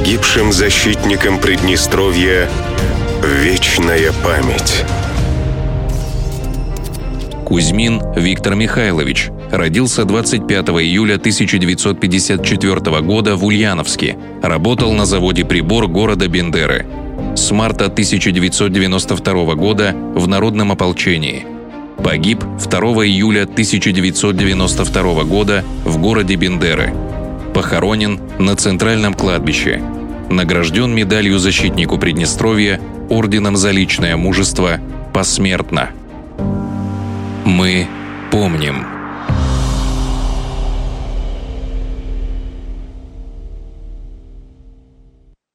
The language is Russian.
Погибшим защитникам Приднестровья вечная память. Кузьмин Виктор Михайлович родился 25 июля 1954 года в Ульяновске. Работал на заводе «Прибор» города Бендеры. С марта 1992 года в Народном ополчении. Погиб 2 июля 1992 года в городе Бендеры. Похоронен на Центральном кладбище. Награжден медалью защитнику Приднестровья орденом за личное мужество посмертно. Мы помним.